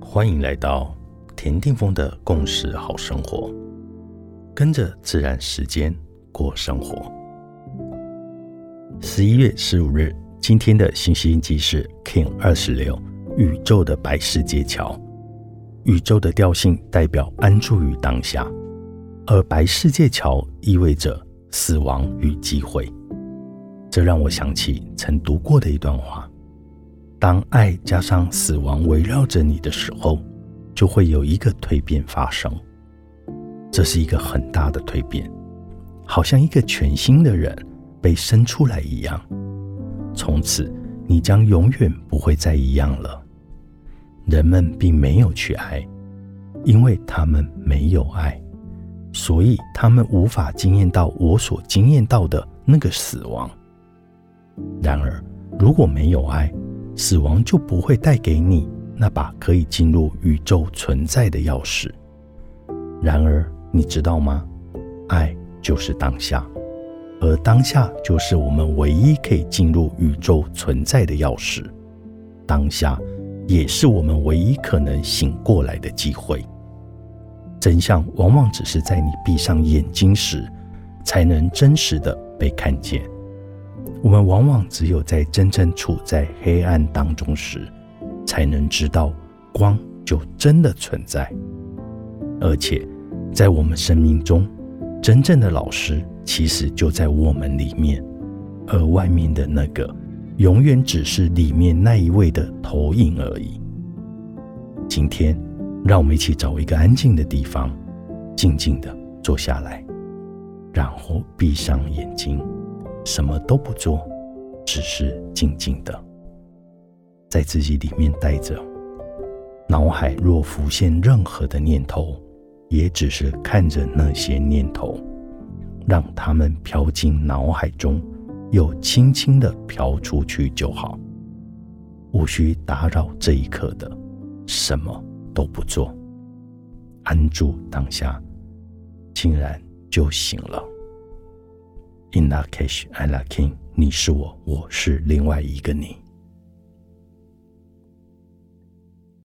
欢迎来到田定峰的共识好生活，跟着自然时间过生活。十一月十五日，今天的星星记是 King 二十六，宇宙的白世界桥。宇宙的调性代表安住于当下，而白世界桥意味着死亡与机会。这让我想起曾读过的一段话。当爱加上死亡围绕着你的时候，就会有一个蜕变发生。这是一个很大的蜕变，好像一个全新的人被生出来一样。从此，你将永远不会再一样了。人们并没有去爱，因为他们没有爱，所以他们无法经验到我所经验到的那个死亡。然而，如果没有爱，死亡就不会带给你那把可以进入宇宙存在的钥匙。然而，你知道吗？爱就是当下，而当下就是我们唯一可以进入宇宙存在的钥匙。当下也是我们唯一可能醒过来的机会。真相往往只是在你闭上眼睛时，才能真实的被看见。我们往往只有在真正处在黑暗当中时，才能知道光就真的存在。而且，在我们生命中，真正的老师其实就在我们里面，而外面的那个，永远只是里面那一位的投影而已。今天，让我们一起找一个安静的地方，静静的坐下来，然后闭上眼睛。什么都不做，只是静静的在自己里面待着。脑海若浮现任何的念头，也只是看着那些念头，让它们飘进脑海中，又轻轻的飘出去就好，无需打扰这一刻的什么都不做，安住当下，竟然就醒了。In that case, I like king。你是我，我是另外一个你。